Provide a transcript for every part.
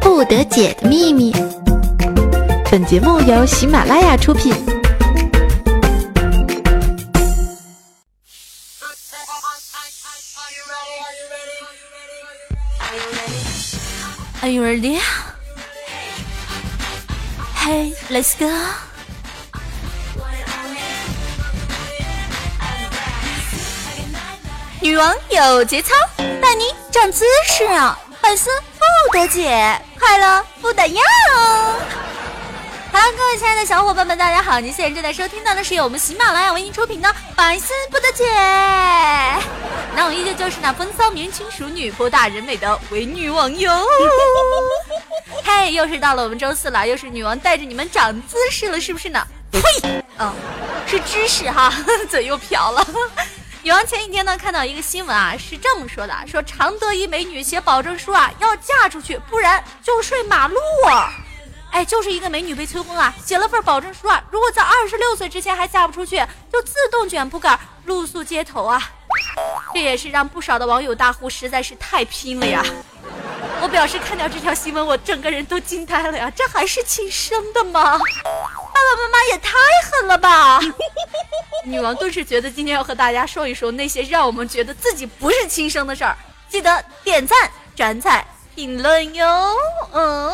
不得解的秘密。本节目由喜马拉雅出品。Are you ready? Hey, let's go. 女王有节操，带你长姿势，粉丝不得解，快乐不得要。Hello，各位亲爱的小伙伴们，大家好！您现在正在收听到的是由我们喜马拉雅为您出品的《百思不得解》。那我依旧就是那风骚年轻熟女、博大人美的伪女王哟。嘿，又是到了我们周四了，又是女王带着你们长姿势了，是不是呢？呸！嗯，是知识哈，嘴又瓢了。女王前几天呢看到一个新闻啊，是这么说的：说常德一美女写保证书啊，要嫁出去，不然就睡马路。哎，就是一个美女被催婚啊，写了份保证书啊，如果在二十六岁之前还嫁不出去，就自动卷铺盖露宿街头啊。这也是让不少的网友大呼实在是太拼了呀！我表示看到这条新闻，我整个人都惊呆了呀！这还是亲生的吗？爸爸妈妈也太狠了吧！女王顿时觉得今天要和大家说一说那些让我们觉得自己不是亲生的事儿，记得点赞、转载、评论哟。嗯。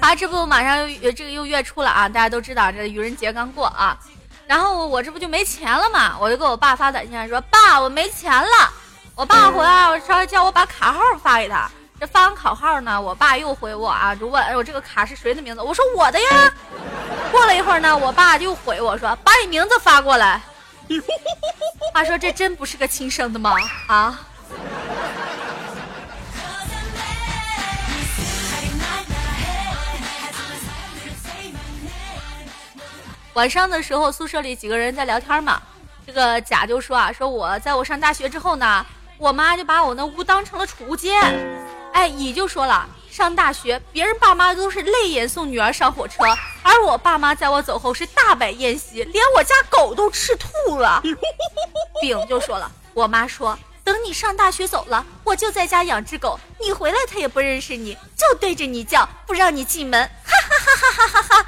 啊，这不马上又这个又月初了啊！大家都知道这愚人节刚过啊。然后我这不就没钱了嘛，我就给我爸发短信说：“爸，我没钱了。”我爸回来，我稍微叫我把卡号发给他。这发完卡号呢，我爸又回我啊，就问：“哎，我这个卡是谁的名字？”我说：“我的呀。”过了一会儿呢，我爸又回我说：“把你名字发过来。”话说：“这真不是个亲生的吗？啊？”晚上的时候，宿舍里几个人在聊天嘛。这个甲就说啊，说我在我上大学之后呢，我妈就把我那屋当成了储物间。哎，乙就说了，上大学别人爸妈都是泪眼送女儿上火车，而我爸妈在我走后是大摆宴席，连我家狗都吃吐了。丙就说了，我妈说等你上大学走了，我就在家养只狗，你回来它也不认识你，就对着你叫，不让你进门。哈哈哈哈哈哈哈。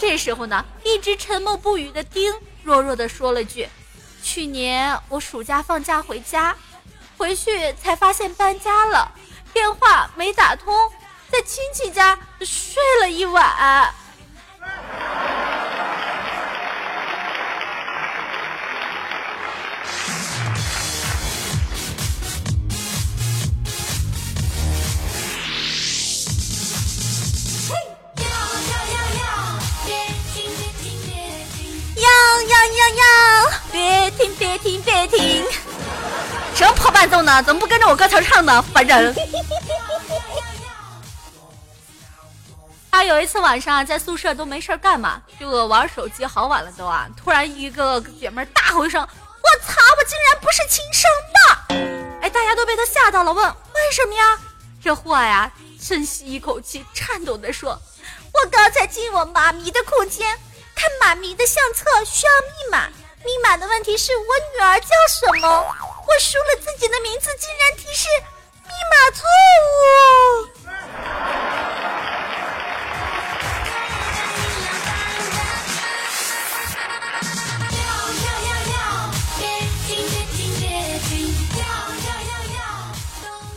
这时候呢，一直沉默不语的丁弱弱的说了句：“去年我暑假放假回家，回去才发现搬家了，电话没打通，在亲戚家睡了一晚。”别停，别停，别停！什么破伴奏呢？怎么不跟着我歌词唱呢？烦人！啊，有一次晚上在宿舍都没事干嘛，就玩手机，好晚了都啊！突然一个姐妹大吼一声：“我操！我竟然不是亲生的！”哎，大家都被他吓到了，问为什么呀？这货呀，深吸一口气，颤抖的说：“我刚才进我妈咪的空间。”看妈咪的相册需要密码，密码的问题是我女儿叫什么？我输了自己的名字，竟然提示密码错误。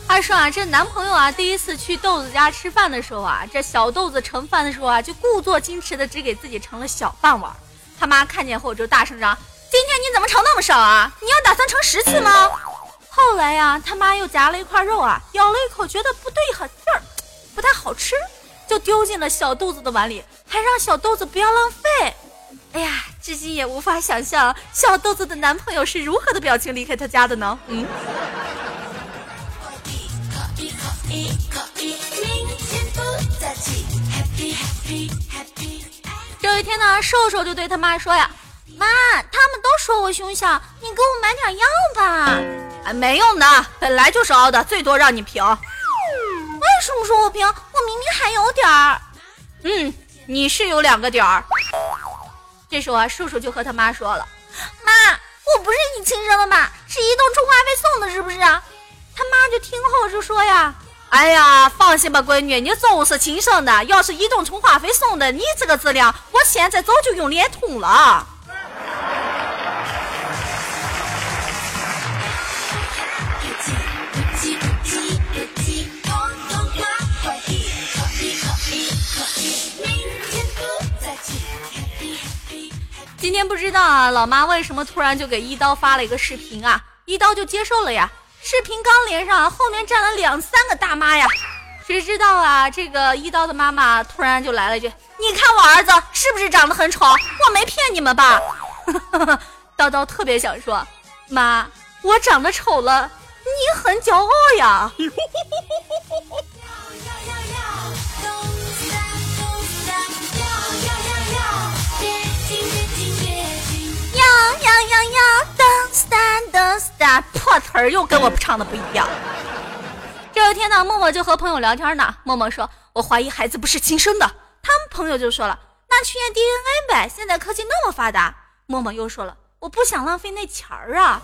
二说啊，这男朋友啊，第一次去豆子家吃饭的时候啊，这小豆子盛饭的时候啊，就故作矜持的只给自己盛了小半碗。他妈看见后就大声嚷：“今天你怎么盛那么少啊？你要打算盛十次吗？”后来呀，他妈又夹了一块肉啊，咬了一口，觉得不对劲儿，不太好吃，就丢进了小豆子的碗里，还让小豆子不要浪费。哎呀，至今也无法想象小豆子的男朋友是如何的表情离开他家的呢？嗯。有一天呢，瘦瘦就对他妈说呀：“妈，他们都说我胸小，你给我买点药吧。”哎，没用的，本来就是凹的，最多让你平。为什么说我平？我明明还有点儿。嗯，你是有两个点儿。这时候啊，叔叔就和他妈说了：“妈，我不是你亲生的吧，是移动充话费送的，是不是啊？”他妈就听后就说呀：“哎呀，放心吧，闺女，你总是亲生的。要是移动充话费送的，你这个质量，我现在早就用联通了。”天不知道啊，老妈为什么突然就给一刀发了一个视频啊？一刀就接受了呀。视频刚连上，后面站了两三个大妈呀。谁知道啊？这个一刀的妈妈突然就来了一句：“你看我儿子是不是长得很丑？我没骗你们吧？” 叨叨特别想说：“妈，我长得丑了，你很骄傲呀。”破词儿又跟我唱的不一样。这一天呢，默默就和朋友聊天呢。默默说：“我怀疑孩子不是亲生的。”他们朋友就说了：“那去验 DNA 呗，现在科技那么发达。”默默又说了：“我不想浪费那钱儿啊。”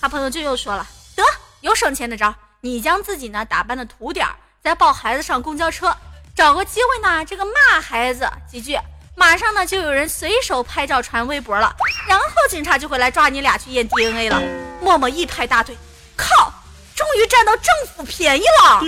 他朋友就又说了：“得，有省钱的招，你将自己呢打扮的土点儿，再抱孩子上公交车，找个机会呢这个骂孩子几句。”马上呢，就有人随手拍照传微博了，然后警察就会来抓你俩去验 DNA 了。默默一拍大腿，靠，终于占到政府便宜了。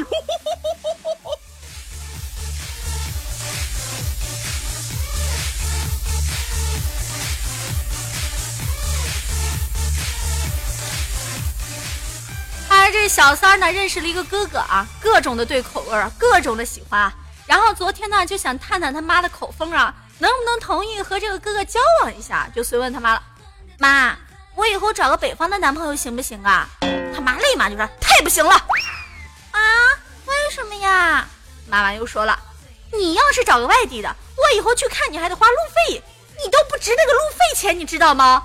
而这小三呢，认识了一个哥哥啊，各种的对口味，各种的喜欢啊。然后昨天呢，就想探探他妈的口风啊。能不能同意和这个哥哥交往一下？就随问他妈了，妈，我以后找个北方的男朋友行不行啊？他妈立马就说太不行了啊！为什么呀？妈妈又说了，你要是找个外地的，我以后去看你还得花路费，你都不值那个路费钱，你知道吗？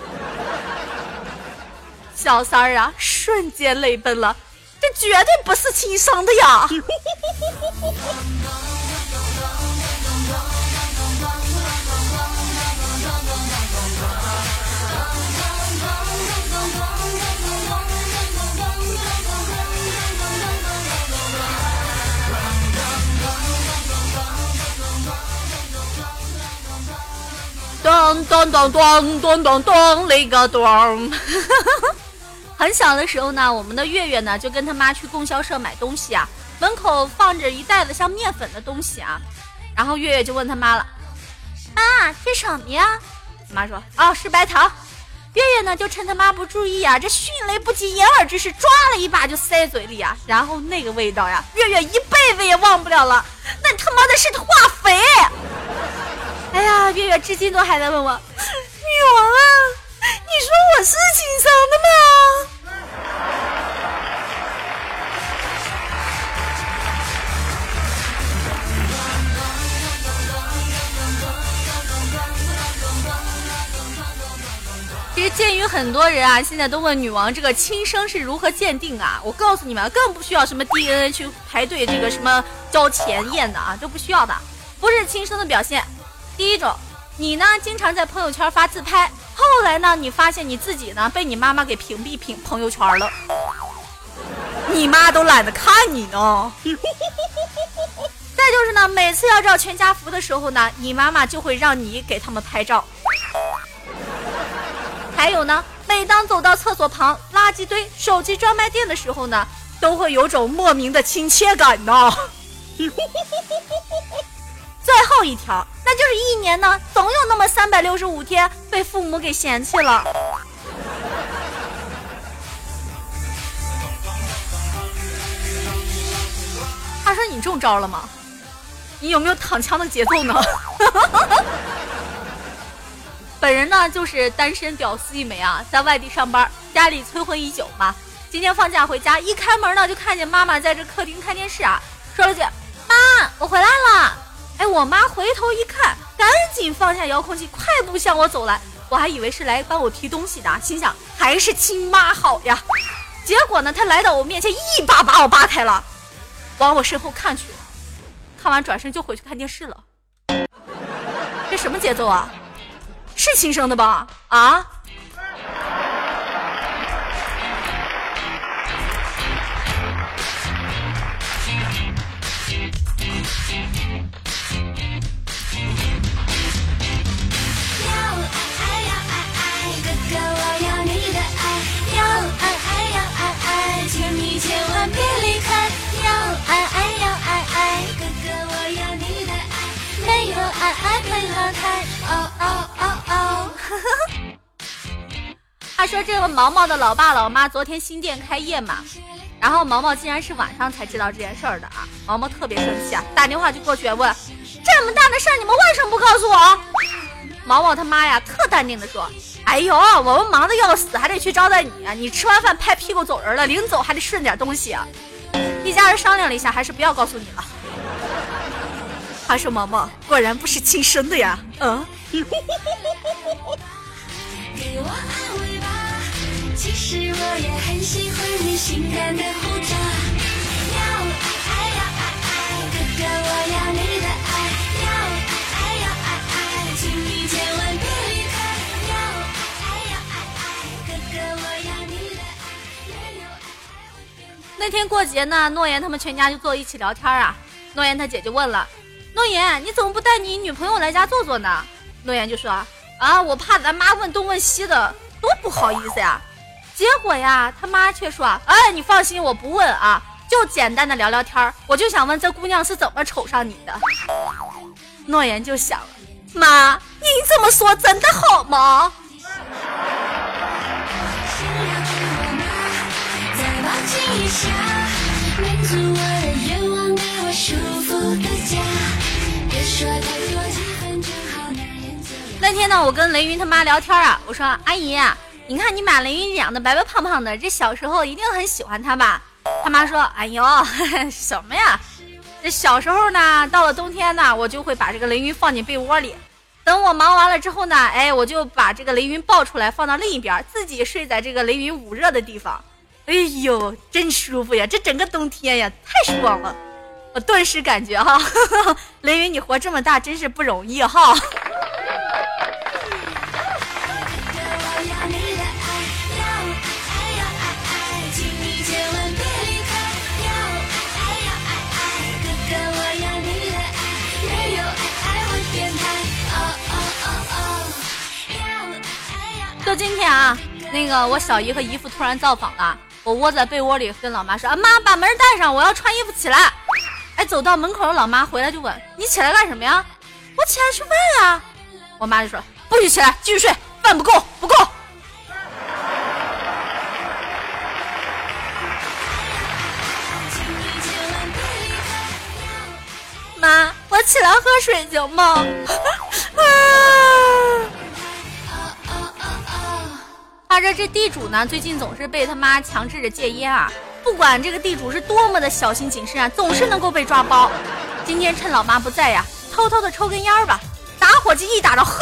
小三儿啊，瞬间泪奔了，这绝对不是亲生的呀！咚咚咚咚咚咚咚，那个咚。很小的时候呢，我们的月月呢就跟他妈去供销社买东西啊，门口放着一袋子像面粉的东西啊，然后月月就问他妈了：“妈，这什么呀？”妈说：“哦，是白糖。”月月呢就趁他妈不注意啊，这迅雷不及掩耳之势抓了一把就塞嘴里啊，然后那个味道呀，月月一辈子也忘不了了，那他妈的是化肥。哎呀，月月至今都还在问我，女王啊，你说我是亲生的吗？其实鉴于很多人啊，现在都问女王这个亲生是如何鉴定啊，我告诉你们，更不需要什么 DNA 去排队这个什么交钱验的啊，都不需要的，不是亲生的表现。第一种，你呢经常在朋友圈发自拍，后来呢你发现你自己呢被你妈妈给屏蔽屏朋友圈了，你妈都懒得看你呢。再就是呢，每次要照全家福的时候呢，你妈妈就会让你给他们拍照。还有呢，每当走到厕所旁、垃圾堆、手机专卖店的时候呢，都会有种莫名的亲切感呢。最后一条，那就是一年呢，总有那么三百六十五天被父母给嫌弃了。他说：“你中招了吗？你有没有躺枪的节奏呢？” 本人呢就是单身屌丝一枚啊，在外地上班，家里催婚已久嘛。今天放假回家，一开门呢就看见妈妈在这客厅看电视啊，说了句：“妈，我回来了。”哎，我妈回头一看，赶紧放下遥控器，快步向我走来。我还以为是来帮我提东西的，心想还是亲妈好呀。结果呢，她来到我面前，一把把我扒开了，往我身后看去，看完转身就回去看电视了。这什么节奏啊？是亲生的吧？啊？说：“这个毛毛的老爸老妈昨天新店开业嘛，然后毛毛竟然是晚上才知道这件事儿的啊！毛毛特别生气啊，打电话就过去问：这么大的事儿你们为什么不告诉我？毛毛他妈呀，特淡定的说：哎呦，我们忙的要死，还得去招待你啊！你吃完饭拍屁股走人了，临走还得顺点东西。啊一家人商量了一下，还是不要告诉你了。他说：毛毛果然不是亲生的呀，嗯。”其实我也很喜欢你性感的胡渣。要爱爱要爱爱，哥哥我要你的爱。要爱爱要爱爱，请你千万别离开。要爱爱要爱爱，哥哥我要你的爱。那天过节呢，诺言他们全家就坐一起聊天啊。诺言他姐就问了，诺言你怎么不带你女朋友来家坐坐呢？诺言就说啊，我怕咱妈问东问西的，多不好意思呀。结果呀，他妈却说：“哎，你放心，我不问啊，就简单的聊聊天儿我就想问这姑娘是怎么瞅上你的。”诺言就想了：“妈，你这么说真的好吗？”那天呢，我跟雷云他妈聊天啊，我说：“阿姨。”你看，你把雷云养的白白胖胖的，这小时候一定很喜欢他吧？他妈说：“哎呦，什么呀？这小时候呢，到了冬天呢，我就会把这个雷云放进被窝里，等我忙完了之后呢，哎，我就把这个雷云抱出来放到另一边，自己睡在这个雷云捂热的地方。哎呦，真舒服呀！这整个冬天呀，太爽了！我顿时感觉哈，雷云你活这么大真是不容易哈。”今天啊，那个我小姨和姨父突然造访了，我窝在被窝里跟老妈说：“啊妈，把门带上，我要穿衣服起来。”哎，走到门口的，老妈回来就问：“你起来干什么呀？”我起来吃饭呀。我妈就说：“不许起来，继续睡，饭不够，不够。”妈，我起来喝水行吗？他说这地主呢，最近总是被他妈强制着戒烟啊。不管这个地主是多么的小心谨慎啊，总是能够被抓包。今天趁老妈不在呀，偷偷的抽根烟吧。打火机一打着，嘿，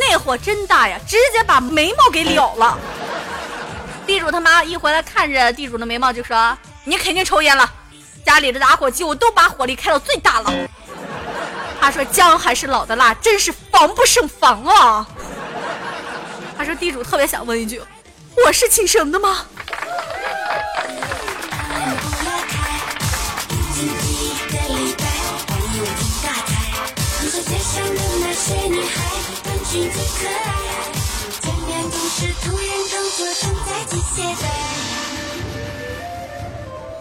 那火真大呀，直接把眉毛给燎了。地主他妈一回来，看着地主的眉毛就说：“你肯定抽烟了。家里的打火机我都把火力开到最大了。”他说：“姜还是老的辣，真是防不胜防啊。”他说：“地主特别想问一句，我是亲生的吗？”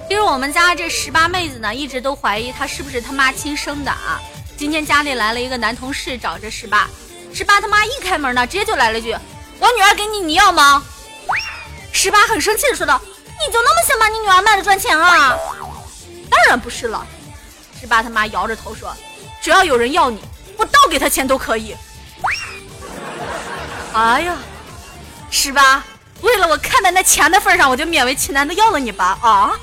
其实我们家这十八妹子呢，一直都怀疑她是不是他妈亲生的啊。今天家里来了一个男同事找这十八，十八他妈一开门呢，直接就来了句。我女儿给你，你要吗？十八很生气的说道：“你就那么想把你女儿卖了赚钱啊？当然不是了。”十八他妈摇着头说：“只要有人要你，我倒给他钱都可以。”哎呀，十八，为了我看在那钱的份上，我就勉为其难的要了你吧啊！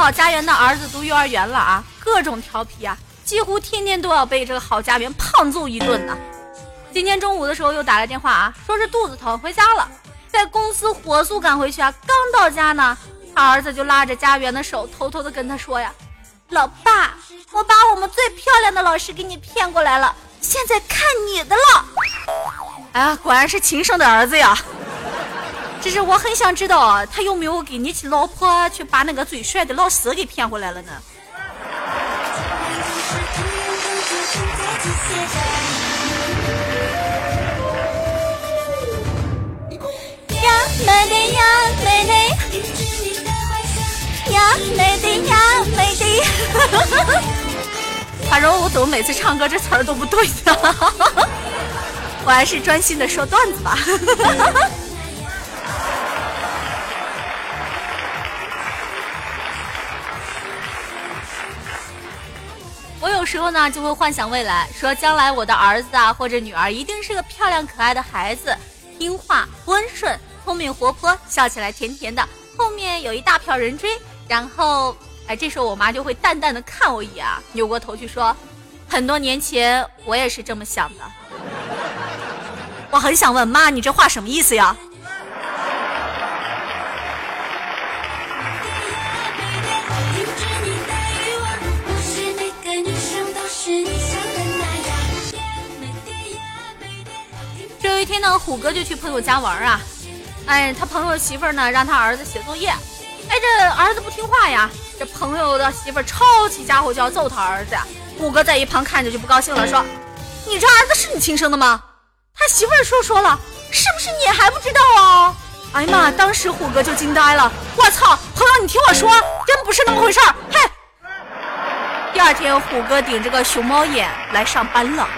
好家园的儿子读幼儿园了啊，各种调皮啊！几乎天天都要被这个郝家园胖揍一顿呢。今天中午的时候又打来电话啊，说是肚子疼回家了，在公司火速赶回去啊，刚到家呢，他儿子就拉着家园的手，偷偷的跟他说呀：“老爸，我把我们最漂亮的老师给你骗过来了，现在看你的了。”哎呀，果然是亲生的儿子呀！只是我很想知道，他有没有给你老婆去把那个最帅的老师给骗回来了呢？呀，美的呀，美的呀，美的呀，美的。反正我怎么每次唱歌这词儿都不对呢？我还是专心的说段子吧。时候呢就会幻想未来，说将来我的儿子啊或者女儿一定是个漂亮可爱的孩子，听话、温顺、聪明、活泼，笑起来甜甜的，后面有一大票人追。然后，哎，这时候我妈就会淡淡的看我一眼，扭过头去说：“很多年前我也是这么想的。”我很想问妈，你这话什么意思呀？天呢，虎哥就去朋友家玩啊，哎，他朋友媳妇儿呢让他儿子写作业，哎，这儿子不听话呀，这朋友的媳妇儿抄起家伙就要揍他儿子，虎哥在一旁看着就不高兴了，说：“你这儿子是你亲生的吗？”他媳妇儿说说了，是不是你还不知道啊？哎呀妈！当时虎哥就惊呆了。我操，朋友，你听我说，真不是那么回事儿。嘿，第二天虎哥顶着个熊猫眼来上班了。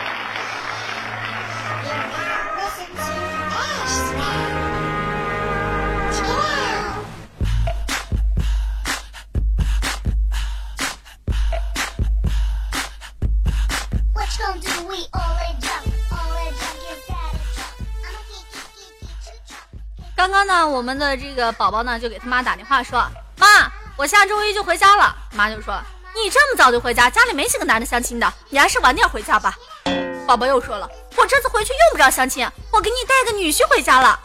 呢，我们的这个宝宝呢，就给他妈打电话说：“妈，我下周一就回家了。”妈就说：“你这么早就回家，家里没几个男的相亲的，你还是晚点回家吧。”宝宝又说了：“我这次回去用不着相亲，我给你带个女婿回家了。”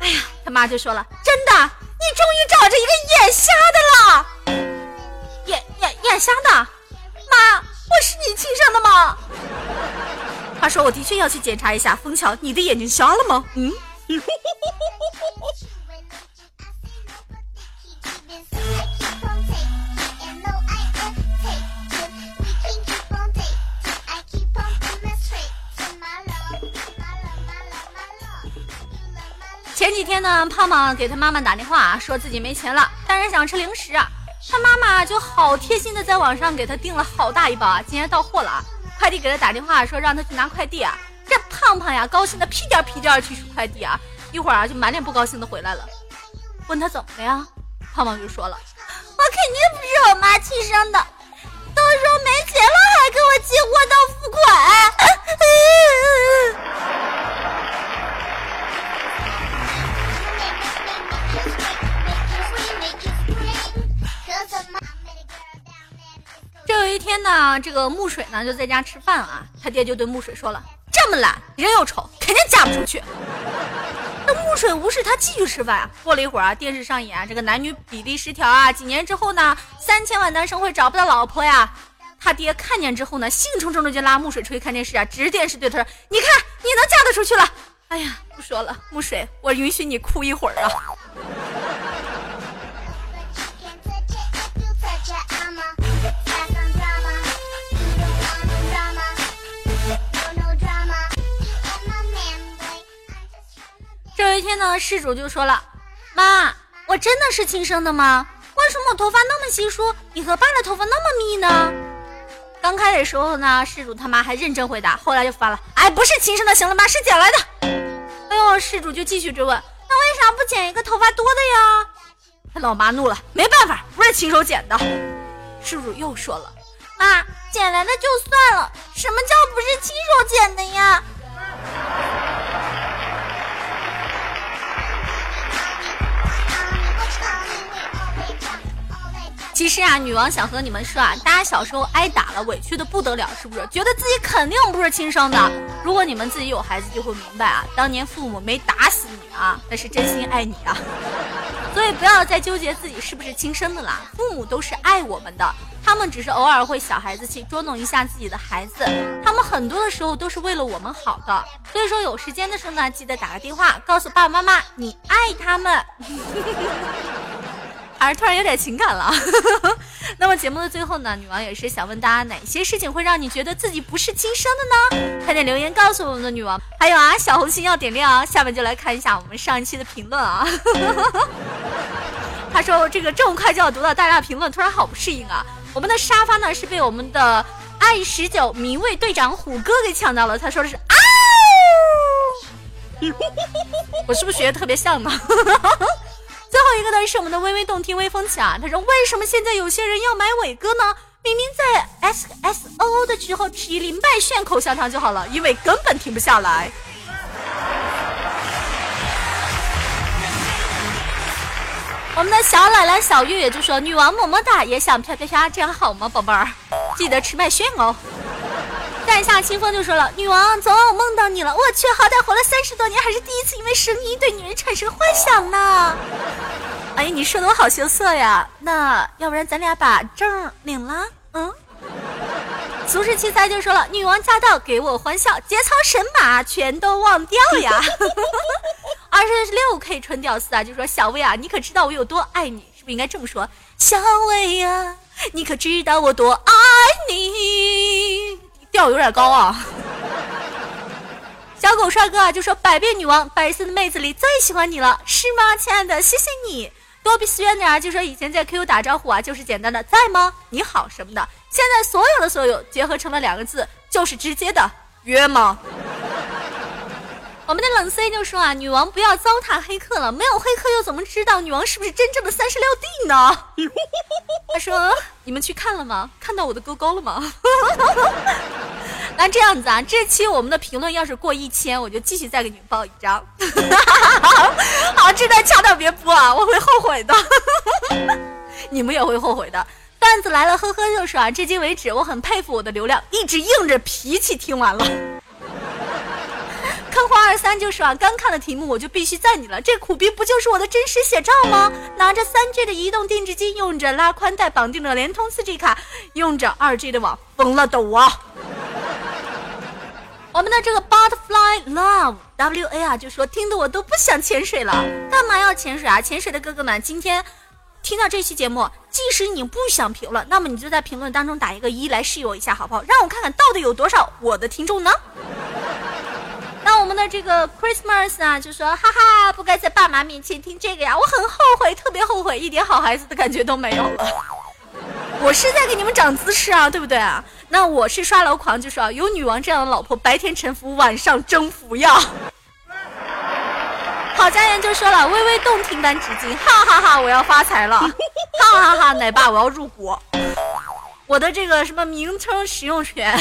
哎呀，他妈就说了：“真的，你终于找着一个眼瞎的了，眼眼眼瞎的，妈，我是你亲生的吗？”他说：“我的确要去检查一下，枫桥，你的眼睛瞎了吗？”嗯。前几天呢，胖胖给他妈妈打电话，说自己没钱了，但是想吃零食。他妈妈就好贴心的在网上给他订了好大一包啊，今天到货了啊！快递给他打电话说让他去拿快递啊。胖胖呀，高兴的屁颠屁颠去取快递啊，一会儿啊就满脸不高兴的回来了，问他怎么了呀？胖胖就说了，我肯定不是我妈亲生的，都说没钱了还给我寄货到付款。这有一天呢，这个木水呢就在家吃饭啊，他爹就对木水说了。这么懒，人又丑，肯定嫁不出去。那木水无视他，继续吃饭啊。过了一会儿啊，电视上演这个男女比例失调啊，几年之后呢，三千万男生会找不到老婆呀。他爹看见之后呢，兴冲冲的就拉木水出去看电视啊，指着电视对他说：“你看，你能嫁得出去了。”哎呀，不说了，木水，我允许你哭一会儿啊。呢，事主就说了：“妈，我真的是亲生的吗？为什么我头发那么稀疏，你和爸的头发那么密呢？”刚开始时候呢，事主他妈还认真回答，后来就发了：“哎，不是亲生的，行了吧？是捡来的。”哎呦，事主就继续追问：“那为啥不捡一个头发多的呀？”他老妈怒了：“没办法，不是亲手捡的。”事主又说了：“妈，捡来的就算了，什么叫不是亲手捡的呀？”其实啊，女王想和你们说啊，大家小时候挨打了，委屈的不得了，是不是？觉得自己肯定不是亲生的。如果你们自己有孩子，就会明白啊，当年父母没打死你啊，那是真心爱你啊。所以不要再纠结自己是不是亲生的啦，父母都是爱我们的，他们只是偶尔会小孩子气，捉弄一下自己的孩子，他们很多的时候都是为了我们好的。所以说有时间的时候呢，记得打个电话，告诉爸爸妈妈你爱他们。还是突然有点情感了。那么节目的最后呢，女王也是想问大家，哪些事情会让你觉得自己不是亲生的呢？快点留言告诉我们的女王。还有啊，小红心要点亮啊！下面就来看一下我们上一期的评论啊。他说这个这么快就要读到大家的评论，突然好不适应啊。我们的沙发呢是被我们的爱十九名卫队长虎哥给抢到了，他说的是啊，我是不是学的特别像呢？最后一个呢是我们的微微动听微风起啊，他说为什么现在有些人要买伟哥呢？明明在 S S O O 的时候吃林拜炫口香糖就好了，因为根本停不下来。我们的小奶奶小月月就说女王么么哒，也想啪啪啪，这样好吗，宝贝儿？记得吃麦炫哦。在下清风就说了，女王昨晚我梦到你了，我去，好歹活了三十多年，还是第一次因为声音对女人产生幻想呢。哎，你说的我好羞涩呀。那要不然咱俩把证领了？嗯。俗世奇才就说了，女王驾到，给我欢笑，节操神马全都忘掉呀。二十六 K 纯屌丝啊，就说小薇啊，你可知道我有多爱你？是不是应该这么说？小薇呀，你可知道我多爱你？调有点高啊！小狗帅哥啊，就说百变女王，白色的妹子里最喜欢你了，是吗，亲爱的？谢谢你。多比斯远点啊，就说以前在 QQ 打招呼啊，就是简单的在吗？你好什么的，现在所有的所有结合成了两个字，就是直接的约吗？我们的冷 C 就说啊，女王不要糟蹋黑客了，没有黑客又怎么知道女王是不是真正的三十六 D 呢？他说，你们去看了吗？看到我的勾勾了吗？那这样子啊，这期我们的评论要是过一千，我就继续再给你们报一张。好，这段掐掉别播啊，我会后悔的。你们也会后悔的。段子来了，呵呵就说啊，至今为止我很佩服我的流量，一直硬着脾气听完了。坑花二三就是啊，刚看了题目我就必须赞你了，这苦逼不就是我的真实写照吗？拿着三 G 的移动定制机，用着拉宽带绑定的联通四 G 卡，用着二 G 的网，疯了都啊！我们的这个 Butterfly Love W A 啊，就说听得我都不想潜水了，干嘛要潜水啊？潜水的哥哥们，今天听到这期节目，即使你不想评论，那么你就在评论当中打一个一来示意我一下，好不好？让我看看到底有多少我的听众呢？我们的这个 Christmas 啊，就说哈哈，不该在爸妈面前听这个呀，我很后悔，特别后悔，一点好孩子的感觉都没有了。我是在给你们长姿势啊，对不对啊？那我是刷楼狂，就说有女王这样的老婆，白天臣服，晚上征服呀。郝佳言就说了，微微动听般纸巾，哈哈哈，我要发财了，哈哈哈，奶爸我要入股，我的这个什么名称使用权。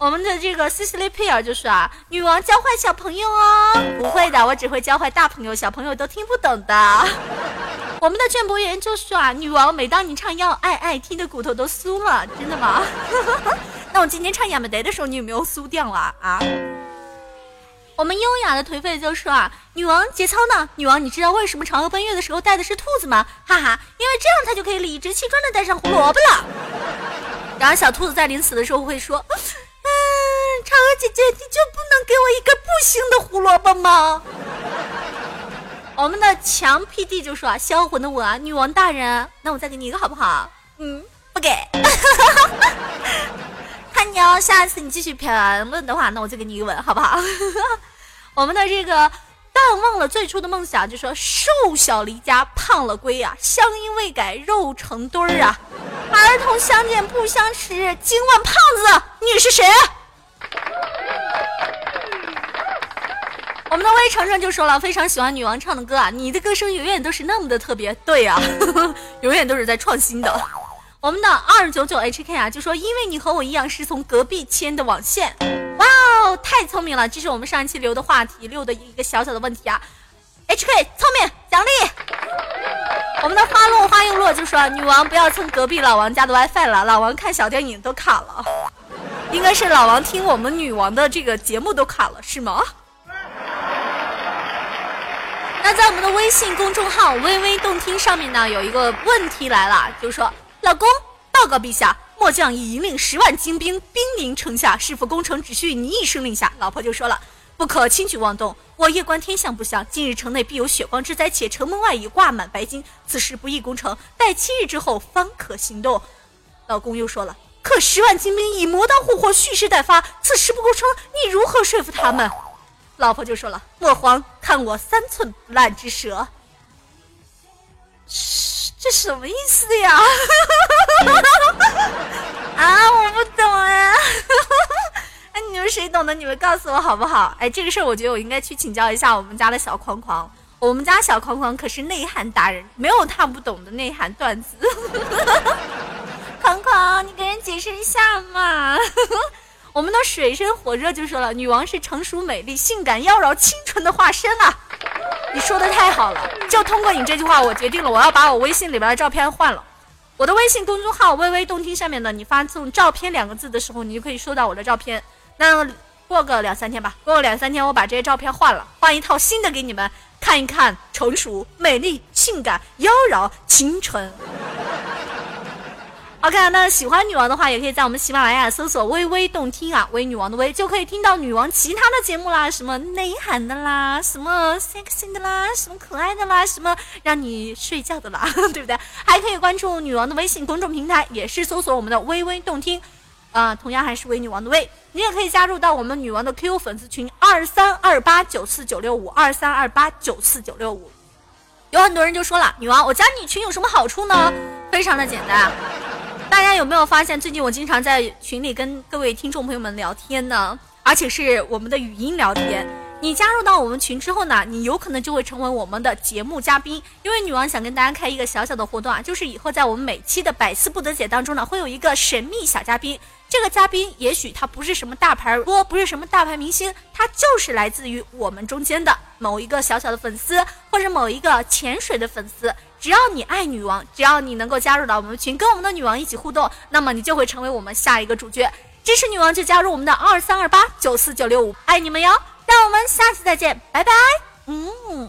我们的这个 c c i l y Pair 就是啊，女王教坏小朋友哦，不会的，我只会教坏大朋友，小朋友都听不懂的。我们的卷博员就说啊，女王每当你唱要爱爱，听的骨头都酥了，真的吗？那我今天唱亚麻得的时候，你有没有酥掉啊？啊？我们优雅的颓废就说啊，女王节操呢？女王你知道为什么嫦娥奔月的时候带的是兔子吗？哈哈，因为这样她就可以理直气壮的带上胡萝卜了。然后小兔子在临死的时候会说。嗯嫦娥姐姐，你就不能给我一根不行的胡萝卜吗？我们的强 PD 就说啊，销魂的我啊，女王大人，那我再给你一个好不好？嗯，不给。看你哦，下次你继续评论的话，那我就给你一个吻，好不好？我们的这个淡忘了最初的梦想，就说瘦小离家，胖了归啊，乡音未改，肉成堆儿啊。儿童相见不相识，今晚胖子，你是谁？我们的魏程程就说了，非常喜欢女王唱的歌啊，你的歌声永远都是那么的特别，对呀，永远都是在创新的。我们的二九九 HK 啊，就说因为你和我一样是从隔壁牵的网线，哇哦，太聪明了，这是我们上一期留的话题，留的一个小小的问题啊，HK 聪明，奖励。我们的花落花又落就说：“女王不要蹭隔壁老王家的 WiFi 了，老王看小电影都卡了。”应该是老王听我们女王的这个节目都卡了，是吗？那在我们的微信公众号“微微动听”上面呢，有一个问题来了，就说：“老公，报告陛下，末将已引领十万精兵兵临城下，是否攻城只需你一声令下？”老婆就说了。不可轻举妄动，我夜观天象不祥，今日城内必有血光之灾，且城门外已挂满白金，此时不宜攻城，待七日之后方可行动。老公又说了，可十万精兵以磨刀霍霍，蓄势待发，此时不攻城，你如何说服他们？老婆就说了，莫慌，看我三寸不烂之舌。这什么意思呀？啊，我不懂啊。有谁懂的？你们告诉我好不好？哎，这个事儿我觉得我应该去请教一下我们家的小框框。我们家小框框可是内涵达人，没有他不懂的内涵段子。框框，你给人解释一下嘛。我们的水深火热就说了，女王是成熟、美丽、性感、妖娆、清纯的化身啊！你说的太好了，就通过你这句话，我决定了，我要把我微信里边的照片换了。我的微信公众号“微微动听”上面的，你发送“照片”两个字的时候，你就可以收到我的照片。那过个两三天吧，过个两三天，我把这些照片换了，换一套新的给你们看一看，成熟、美丽、性感、妖娆、清纯。OK，那喜欢女王的话，也可以在我们喜马拉雅搜索“微微动听”啊，微女王的微，就可以听到女王其他的节目啦，什么内涵的啦，什么 sexy 的啦，什么可爱的啦，什么让你睡觉的啦，对不对？还可以关注女王的微信公众平台，也是搜索我们的“微微动听”。啊，同样还是为女王的位，你也可以加入到我们女王的 QQ 粉丝群二三二八九四九六五二三二八九四九六五。有很多人就说了，女王，我加你群有什么好处呢？非常的简单，大家有没有发现最近我经常在群里跟各位听众朋友们聊天呢？而且是我们的语音聊天。你加入到我们群之后呢，你有可能就会成为我们的节目嘉宾。因为女王想跟大家开一个小小的活动啊，就是以后在我们每期的百思不得解当中呢，会有一个神秘小嘉宾。这个嘉宾也许他不是什么大牌播，不是什么大牌明星，他就是来自于我们中间的某一个小小的粉丝，或者某一个潜水的粉丝。只要你爱女王，只要你能够加入到我们群，跟我们的女王一起互动，那么你就会成为我们下一个主角。支持女王就加入我们的二三二八九四九六五，爱你们哟！让我们下期再见，拜拜。嗯，